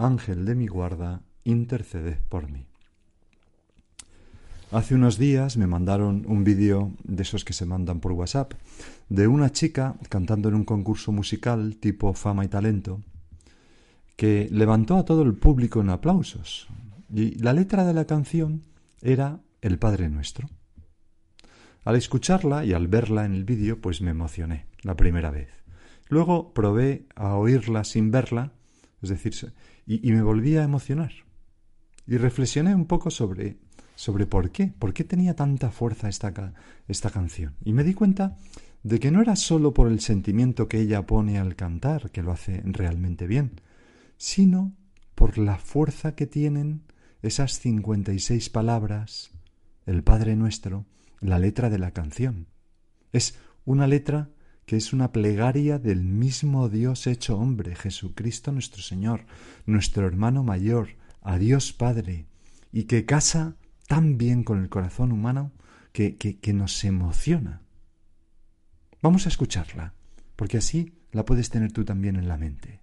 Ángel de mi guarda, interceded por mí. Hace unos días me mandaron un vídeo de esos que se mandan por WhatsApp de una chica cantando en un concurso musical tipo fama y talento que levantó a todo el público en aplausos. Y la letra de la canción era El Padre Nuestro. Al escucharla y al verla en el vídeo, pues me emocioné la primera vez. Luego probé a oírla sin verla, es decir, y, me volví a emocionar. Y reflexioné un poco sobre, sobre por qué, por qué tenía tanta fuerza esta, esta canción. Y me di cuenta de que no era sólo por el sentimiento que ella pone al cantar, que lo hace realmente bien, sino por la fuerza que tienen esas cincuenta y seis palabras, el Padre Nuestro, la letra de la canción. Es una letra que es una plegaria del mismo Dios hecho hombre, Jesucristo nuestro Señor, nuestro hermano mayor, a Dios Padre, y que casa tan bien con el corazón humano que, que, nos emociona. Vamos a escucharla, porque así la puedes tener tú también en la mente.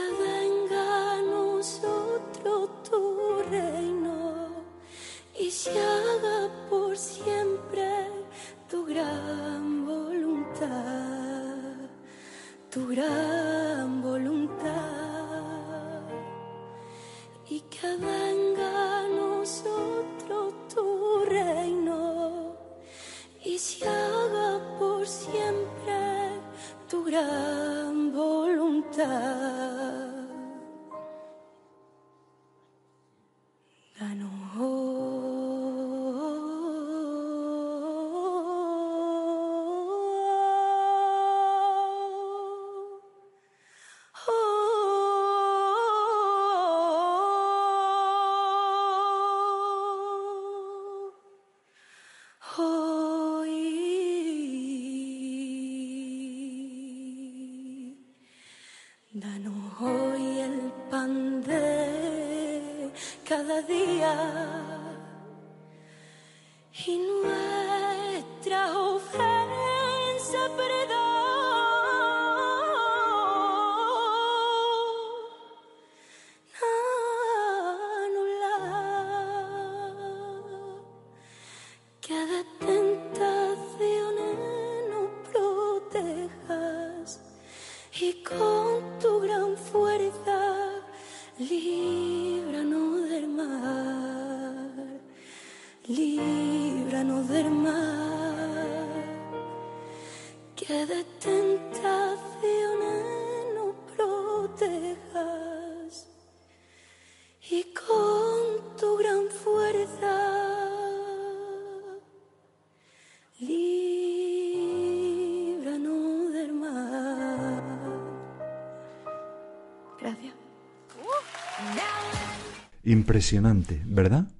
ever. y con tu gran fuerza líbranos del mar, líbranos del mar, que de Impresionante, ¿verdad?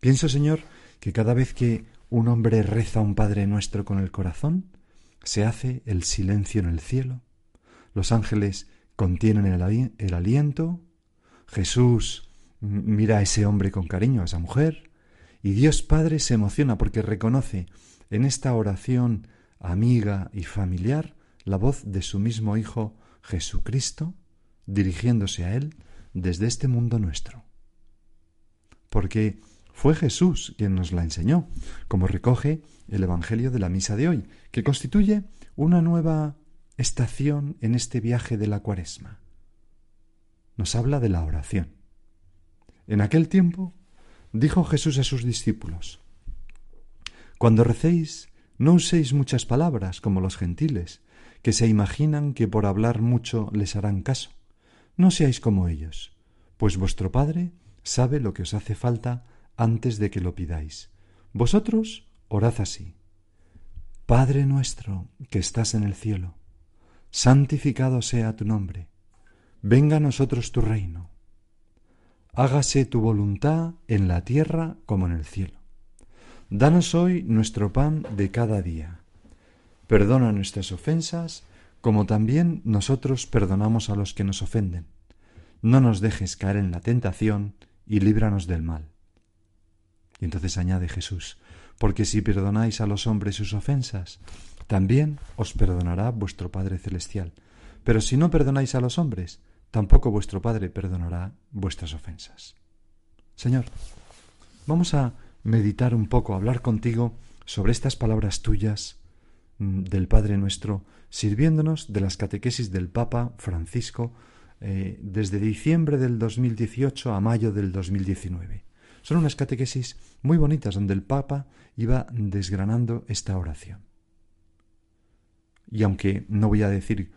Pienso, Señor, que cada vez que un hombre reza un Padre nuestro con el corazón, se hace el silencio en el cielo, los ángeles contienen el, aliento, Jesús mira a ese hombre con cariño, a esa mujer, y Dios Padre se emociona porque reconoce en esta oración amiga y familiar la voz de su mismo Hijo Jesucristo dirigiéndose a Él desde este mundo nuestro. Porque fue Jesús quien nos la enseñó, como recoge el Evangelio de la Misa de hoy, que constituye una nueva estación en este viaje de la cuaresma. Nos habla de la oración. En aquel tiempo dijo Jesús a sus discípulos, Cuando recéis, no uséis muchas palabras como los gentiles, que se imaginan que por hablar mucho les harán caso. No seáis como ellos, pues vuestro Padre sabe lo que os hace falta antes de que lo pidáis. Vosotros orad así. Padre nuestro que estás en el cielo, santificado sea tu nombre, venga a nosotros tu reino, hágase tu voluntad en la tierra como en el cielo. Danos hoy nuestro pan de cada día. Perdona nuestras ofensas, como también nosotros perdonamos a los que nos ofenden. No nos dejes caer en la tentación y líbranos del mal. Y entonces añade Jesús, porque si perdonáis a los hombres sus ofensas, también os perdonará vuestro Padre Celestial. Pero si no perdonáis a los hombres, tampoco vuestro Padre perdonará vuestras ofensas. Señor, vamos a meditar un poco, a hablar contigo sobre estas palabras tuyas del Padre nuestro, sirviéndonos de las catequesis del Papa Francisco eh, desde diciembre del 2018 a mayo del 2019. Son unas catequesis muy bonitas donde el Papa iba desgranando esta oración. Y aunque no voy a decir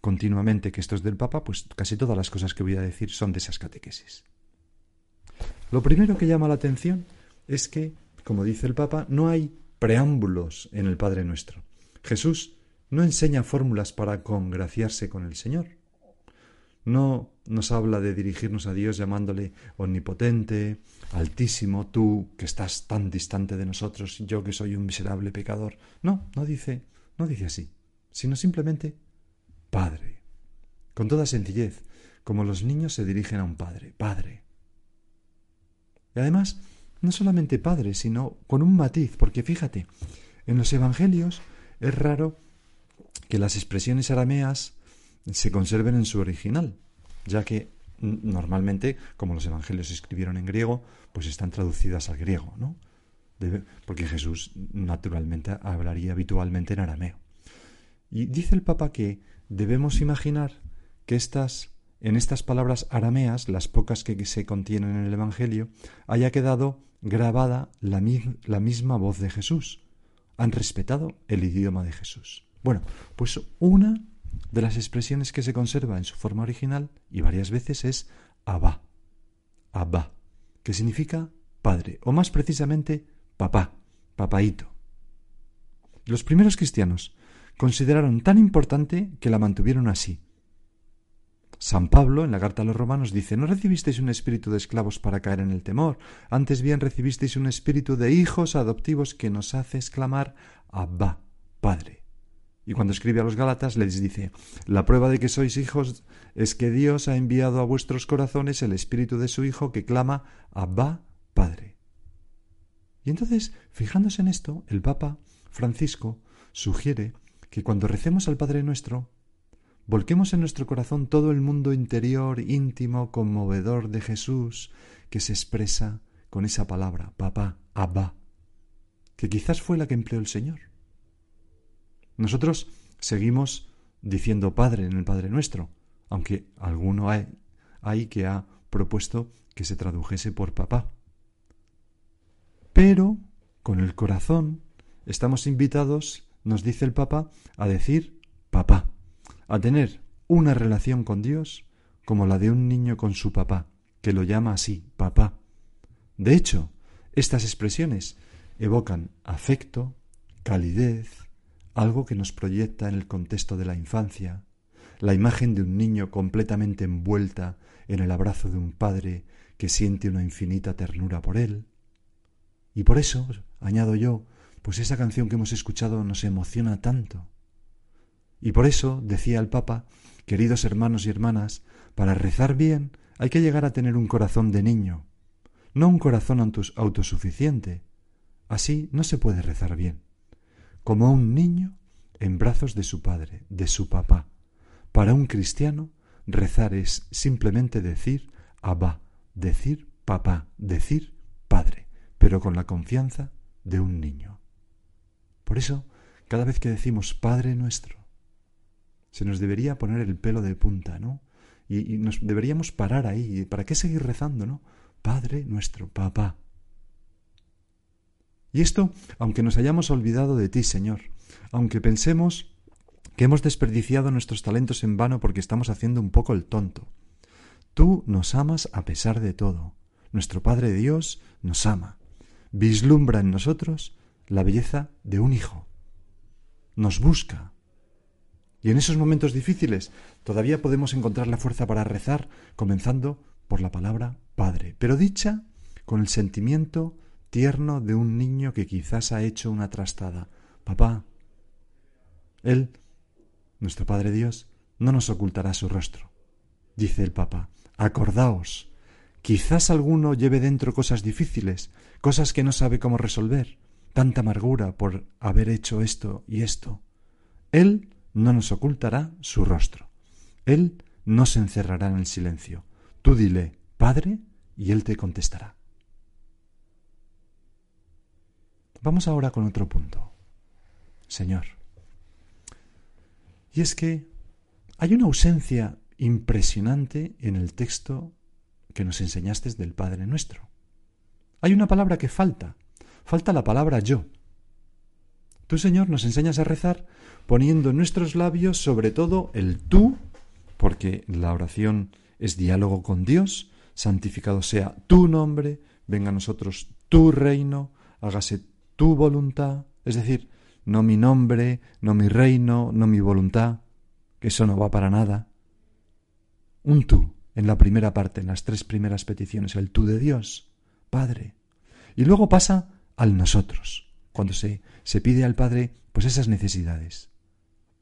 continuamente que esto es del Papa, pues casi todas las cosas que voy a decir son de esas catequesis. Lo primero que llama la atención es que, como dice el Papa, no hay preámbulos en el Padre Nuestro. Jesús no enseña fórmulas para congraciarse con el Señor. No nos habla de dirigirnos a Dios llamándole omnipotente, altísimo, tú que estás tan distante de nosotros, yo que soy un miserable pecador. No, no dice, no dice así, sino simplemente Padre. Con toda sencillez, como los niños se dirigen a un padre, Padre. Y además, no solamente Padre, sino con un matiz, porque fíjate, en los Evangelios es raro que las expresiones arameas se conserven en su original, ya que normalmente, como los evangelios se escribieron en griego, pues están traducidas al griego, ¿no? porque Jesús naturalmente hablaría habitualmente en arameo. Y dice el Papa que debemos imaginar que estas, en estas palabras arameas, las pocas que se contienen en el Evangelio, haya quedado grabada la, la misma voz de Jesús. Han respetado el idioma de Jesús. Bueno, pues una de las expresiones que se conserva en su forma original y varias veces es Abba, Abba, que significa padre, o más precisamente papá, papaíto. Los primeros cristianos consideraron tan importante que la mantuvieron así. San Pablo, en la carta a los romanos, dice, no recibisteis un espíritu de esclavos para caer en el temor, antes bien recibisteis un espíritu de hijos adoptivos que nos hace exclamar Abba, Padre. Y cuando escribe a los Gálatas les dice, la prueba de que sois hijos es que Dios ha enviado a vuestros corazones el espíritu de su Hijo que clama, Abba, Padre. Y entonces, fijándose en esto, el Papa Francisco sugiere que cuando recemos al Padre nuestro, volquemos en nuestro corazón todo el mundo interior, íntimo, conmovedor de Jesús, que se expresa con esa palabra, papá, abba, que quizás fue la que empleó el Señor. Nosotros seguimos diciendo Padre en el Padre Nuestro, aunque alguno hay, que ha propuesto que se tradujese por papá. Pero con el corazón estamos invitados, nos dice el Papa, a decir papá, a tener una relación con Dios como la de un niño con su papá, que lo llama así, papá. De hecho, estas expresiones evocan afecto, calidez, algo que nos proyecta en el contexto de la infancia, la imagen de un niño completamente envuelta en el abrazo de un padre que siente una infinita ternura por él. Y por eso, añado yo, pues esa canción que hemos escuchado nos emociona tanto, Y por eso, decía el Papa, queridos hermanos y hermanas, para rezar bien hay que llegar a tener un corazón de niño, no un corazón autosuficiente. Así no se puede rezar bien. Como un niño en brazos de su padre, de su papá. Para un cristiano, rezar es simplemente decir Abba, decir papá, decir padre, pero con la confianza de un niño. Por eso, cada vez que decimos Padre nuestro, se nos debería poner el pelo de punta, ¿no? Y, nos deberíamos parar ahí. ¿Para qué seguir rezando, no? Padre nuestro, papá. Y esto, aunque nos hayamos olvidado de ti, Señor, aunque pensemos que hemos desperdiciado nuestros talentos en vano porque estamos haciendo un poco el tonto, tú nos amas a pesar de todo. Nuestro Padre Dios nos ama. Vislumbra en nosotros la belleza de un hijo. Nos busca, y en esos momentos difíciles todavía podemos encontrar la fuerza para rezar, comenzando por la palabra Padre, pero dicha con el sentimiento tierno de un niño que quizás ha hecho una trastada. Papá, Él, nuestro Padre Dios, no nos ocultará su rostro. Dice el Papa, acordaos, quizás alguno lleve dentro cosas difíciles, cosas que no sabe cómo resolver, tanta amargura por haber hecho esto y esto. Él no nos ocultará su rostro. Él no se encerrará en el silencio. Tú dile, Padre, y Él te contestará. Vamos ahora con otro punto. Señor. Y es que hay una ausencia impresionante en el texto que nos enseñaste del Padre nuestro. Hay una palabra que falta. Falta la palabra yo. Tú, Señor, nos enseñas a rezar poniendo en nuestros labios sobre todo el tú, porque la oración es diálogo con Dios, santificado sea tu nombre, venga a nosotros tu reino, hágase tu voluntad, es decir, no mi nombre, no mi reino, no mi voluntad, que eso no va para nada. Un tú en la primera parte, en las tres primeras peticiones, el tú de Dios, Padre. Y luego pasa al nosotros cuando se, se pide al Padre pues esas necesidades.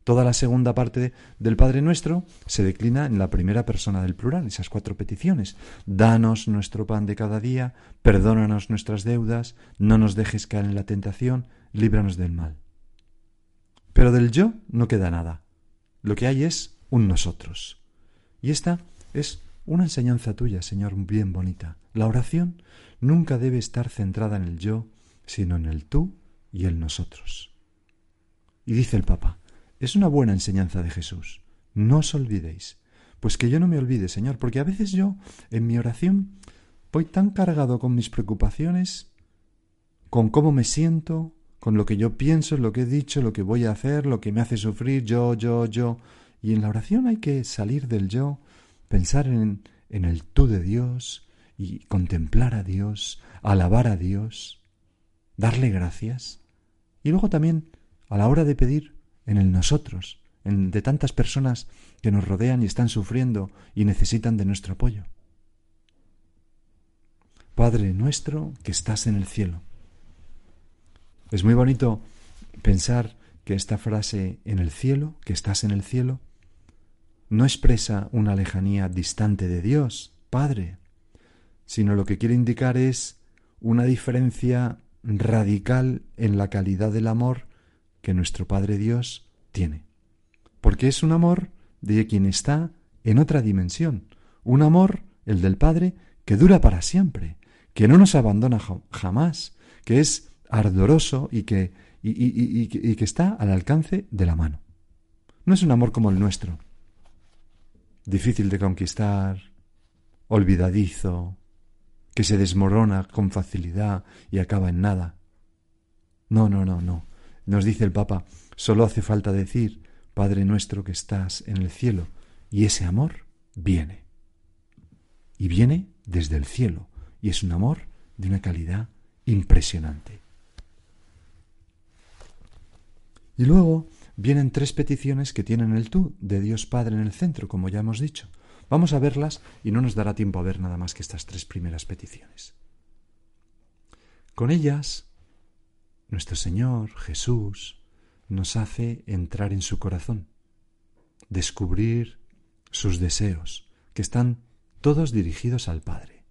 Toda la segunda parte del Padre Nuestro se declina en la primera persona del plural, esas cuatro peticiones. Danos nuestro pan de cada día, perdónanos nuestras deudas, no nos dejes caer en la tentación, líbranos del mal. Pero del yo no queda nada. Lo que hay es un nosotros. Y esta es una enseñanza tuya, Señor, bien bonita. La oración nunca debe estar centrada en el yo, sino en el tú y el nosotros. Y dice el Papa, es una buena enseñanza de Jesús. No os olvidéis. Pues que yo no me olvide, Señor, porque a veces yo, en mi oración, voy tan cargado con mis preocupaciones, con cómo me siento, con lo que yo pienso, lo que he dicho, lo que voy a hacer, lo que me hace sufrir, yo, yo, yo. Y en la oración hay que salir del yo, pensar en, en el tú de Dios y contemplar a Dios, alabar a Dios darle gracias. Y luego también, a la hora de pedir, en el nosotros, en, de tantas personas que nos rodean y están sufriendo y necesitan de nuestro apoyo. Padre nuestro que estás en el cielo. Es muy bonito pensar que esta frase en el cielo, que estás en el cielo, no expresa una lejanía distante de Dios, Padre, sino lo que quiere indicar es una diferencia radical en la calidad del amor que nuestro Padre Dios tiene. Porque es un amor de quien está en otra dimensión, un amor, el del Padre, que dura para siempre, que no nos abandona jamás, que es ardoroso y que, y, que está al alcance de la mano. No es un amor como el nuestro, difícil de conquistar, olvidadizo, que se desmorona con facilidad y acaba en nada. No, no, no, no. Nos dice el Papa, solo hace falta decir, Padre nuestro que estás en el cielo, y ese amor viene. Y viene desde el cielo, y es un amor de una calidad impresionante. Y luego vienen tres peticiones que tienen el tú de Dios Padre en el centro, como ya hemos dicho. Vamos a verlas y no nos dará tiempo a ver nada más que estas tres primeras peticiones. Con ellas, nuestro Señor Jesús nos hace entrar en su corazón, descubrir sus deseos, que están todos dirigidos al Padre.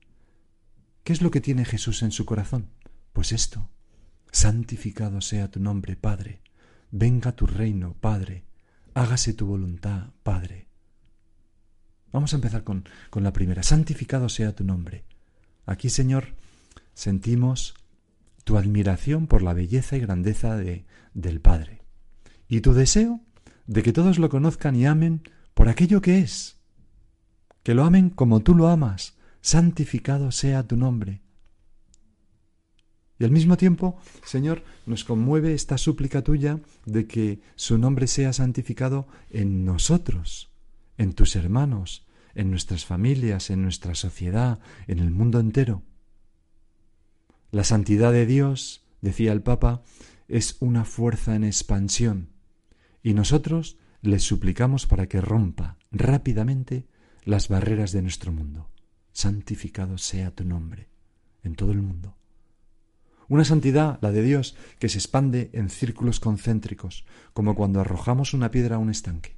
¿Qué es lo que tiene Jesús en su corazón? Pues esto. Santificado sea tu nombre, Padre. Venga tu reino, Padre. Hágase tu voluntad, Padre. Vamos a empezar con, con la primera. Santificado sea tu nombre. Aquí, Señor, sentimos tu admiración por la belleza y grandeza de, del Padre, y tu deseo de que todos lo conozcan y amen por aquello que es, que lo amen como tú lo amas, santificado sea tu nombre. Y al mismo tiempo, Señor, nos conmueve esta súplica tuya de que su nombre sea santificado en nosotros, en tus hermanos, en nuestras familias, en nuestra sociedad, en el mundo entero. La santidad de Dios, decía el Papa, es una fuerza en expansión, y nosotros le suplicamos para que rompa rápidamente las barreras de nuestro mundo. Santificado sea tu nombre en todo el mundo. Una santidad, la de Dios, que se expande en círculos concéntricos, como cuando arrojamos una piedra a un estanque.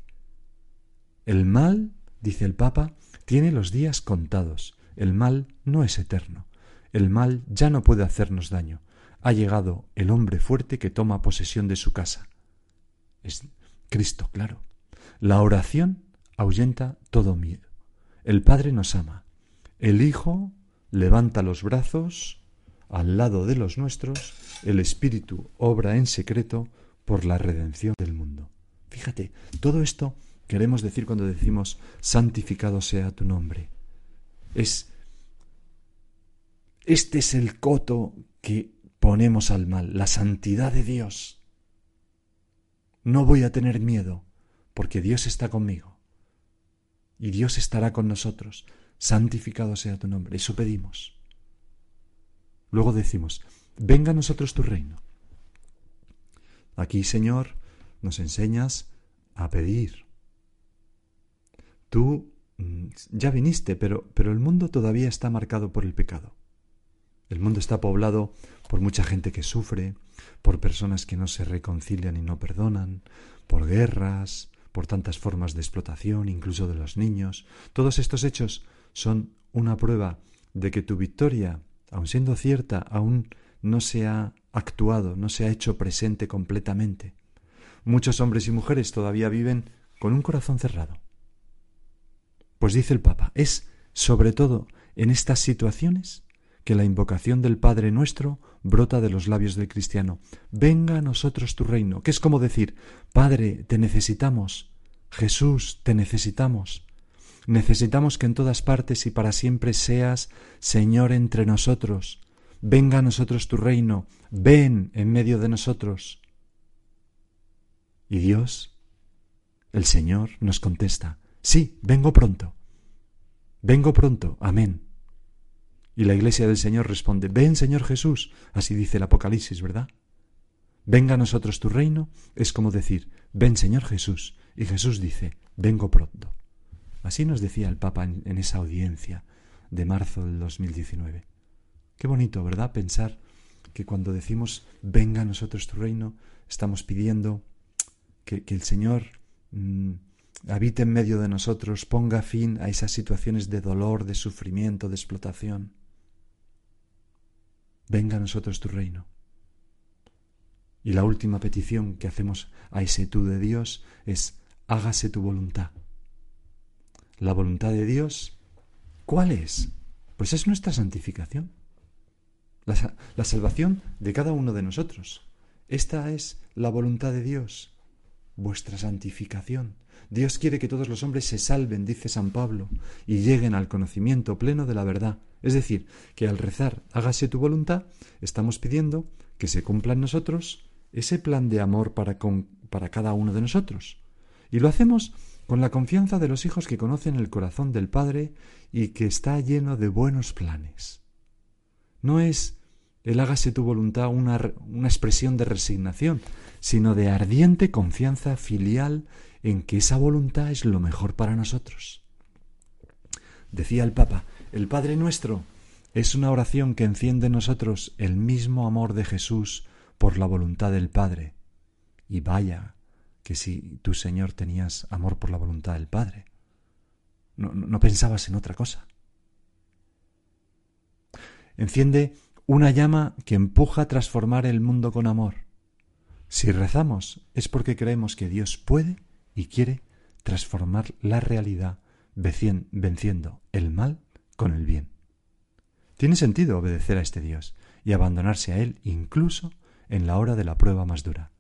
El mal, dice el Papa, tiene los días contados. El mal no es eterno. El mal ya no puede hacernos daño. Ha llegado el hombre fuerte que toma posesión de su casa. Es Cristo, claro. La oración ahuyenta todo miedo. El Padre nos ama. El Hijo levanta los brazos al lado de los nuestros. El Espíritu obra en secreto por la redención del mundo. Fíjate, todo esto queremos decir cuando decimos santificado sea tu nombre. Es este es el coto que ponemos al mal, la santidad de Dios. No voy a tener miedo, porque Dios está conmigo. Y Dios estará con nosotros. Santificado sea tu nombre. Eso pedimos. Luego decimos, venga a nosotros tu reino. Aquí, Señor, nos enseñas a pedir. Tú mm, ya viniste, pero, pero el mundo todavía está marcado por el pecado. El mundo está poblado por mucha gente que sufre, por personas que no se reconcilian y no perdonan, por guerras, por tantas formas de explotación, incluso de los niños. Todos estos hechos son una prueba de que tu victoria, aun siendo cierta, aún no se ha actuado, no se ha hecho presente completamente. Muchos hombres y mujeres todavía viven con un corazón cerrado. Pues dice el Papa, es sobre todo en estas situaciones que la invocación del Padre nuestro brota de los labios del cristiano. Venga a nosotros tu reino, que es como decir, Padre, te necesitamos, Jesús, te necesitamos. Necesitamos que en todas partes y para siempre seas Señor entre nosotros. Venga a nosotros tu reino, ven en medio de nosotros. Y Dios, el Señor, nos contesta, sí, vengo pronto. Vengo pronto, amén. Y la iglesia del Señor responde, ven Señor Jesús, así dice el Apocalipsis, ¿verdad? Venga a nosotros tu reino es como decir, ven Señor Jesús. Y Jesús dice, vengo pronto. Así nos decía el Papa en, esa audiencia de marzo del 2019. Qué bonito, ¿verdad? Pensar que cuando decimos, venga a nosotros tu reino, estamos pidiendo que, el Señor mmm, habite en medio de nosotros, ponga fin a esas situaciones de dolor, de sufrimiento, de explotación venga a nosotros tu reino. Y la última petición que hacemos a ese tú de Dios es, hágase tu voluntad. La voluntad de Dios, ¿cuál es? Pues es nuestra santificación. La, la, salvación de cada uno de nosotros. Esta es la voluntad de Dios, vuestra santificación. Dios quiere que todos los hombres se salven, dice San Pablo, y lleguen al conocimiento pleno de la verdad. Es decir, que al rezar hágase tu voluntad, estamos pidiendo que se cumpla en nosotros ese plan de amor para, para cada uno de nosotros. Y lo hacemos con la confianza de los hijos que conocen el corazón del Padre y que está lleno de buenos planes. No es el hágase tu voluntad una, una expresión de resignación, sino de ardiente confianza filial en que esa voluntad es lo mejor para nosotros. Decía el Papa, el Padre nuestro es una oración que enciende en nosotros el mismo amor de Jesús por la voluntad del Padre. Y vaya, que si tú, Señor, tenías amor por la voluntad del Padre. No, no, pensabas en otra cosa. Enciende una llama que empuja a transformar el mundo con amor. Si rezamos es porque creemos que Dios puede y quiere transformar la realidad venciendo el mal con el bien. Tiene sentido obedecer a este Dios y abandonarse a Él incluso en la hora de la prueba más dura.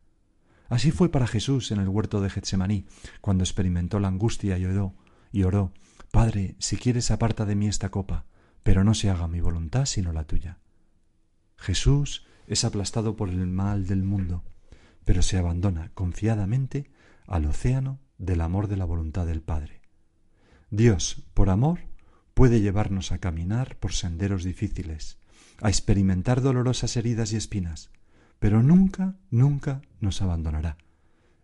Así fue para Jesús en el huerto de Getsemaní, cuando experimentó la angustia y oró, y oró, Padre, si quieres aparta de mí esta copa, pero no se haga mi voluntad sino la tuya. Jesús es aplastado por el mal del mundo, pero se abandona confiadamente al océano del amor de la voluntad del Padre. Dios, por amor, puede llevarnos a caminar por senderos difíciles, a experimentar dolorosas heridas y espinas, pero nunca, nunca nos abandonará.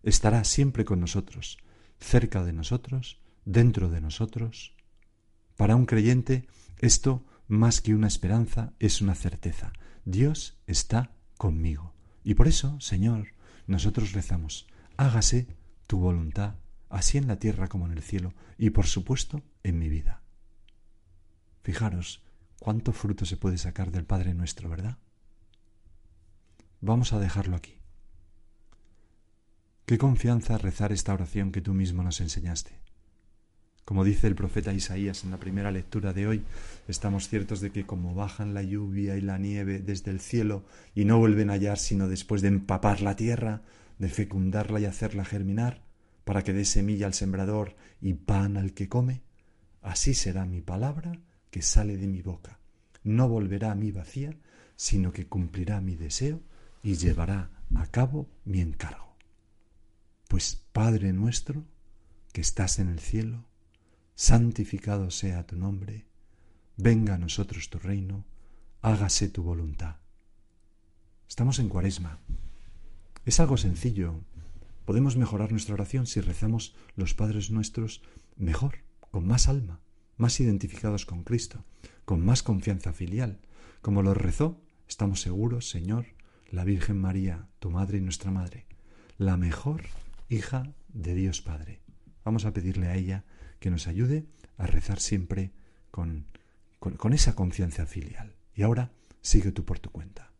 Estará siempre con nosotros, cerca de nosotros, dentro de nosotros. Para un creyente, esto, más que una esperanza, es una certeza. Dios está conmigo. Y por eso, Señor, nosotros rezamos, hágase tu voluntad, así en la tierra como en el cielo, y por supuesto en mi vida. Fijaros cuánto fruto se puede sacar del Padre nuestro, ¿verdad? Vamos a dejarlo aquí. Qué confianza rezar esta oración que tú mismo nos enseñaste. Como dice el profeta Isaías en la primera lectura de hoy, estamos ciertos de que como bajan la lluvia y la nieve desde el cielo y no vuelven a hallar sino después de empapar la tierra, de fecundarla y hacerla germinar, para que dé semilla al sembrador y pan al que come, así será mi palabra que sale de mi boca. No volverá a mí vacía, sino que cumplirá mi deseo y llevará a cabo mi encargo. Pues Padre nuestro, que estás en el cielo, santificado sea tu nombre, venga a nosotros tu reino, hágase tu voluntad. Estamos en cuaresma. Es algo sencillo. Podemos mejorar nuestra oración si rezamos los Padres nuestros mejor, con más alma, más identificados con Cristo, con más confianza filial. Como lo rezó, estamos seguros, Señor, la Virgen María, tu Madre y nuestra Madre, la mejor hija de Dios Padre. Vamos a pedirle a ella que nos ayude a rezar siempre con, con, con esa confianza filial. Y ahora sigue tú por tu cuenta.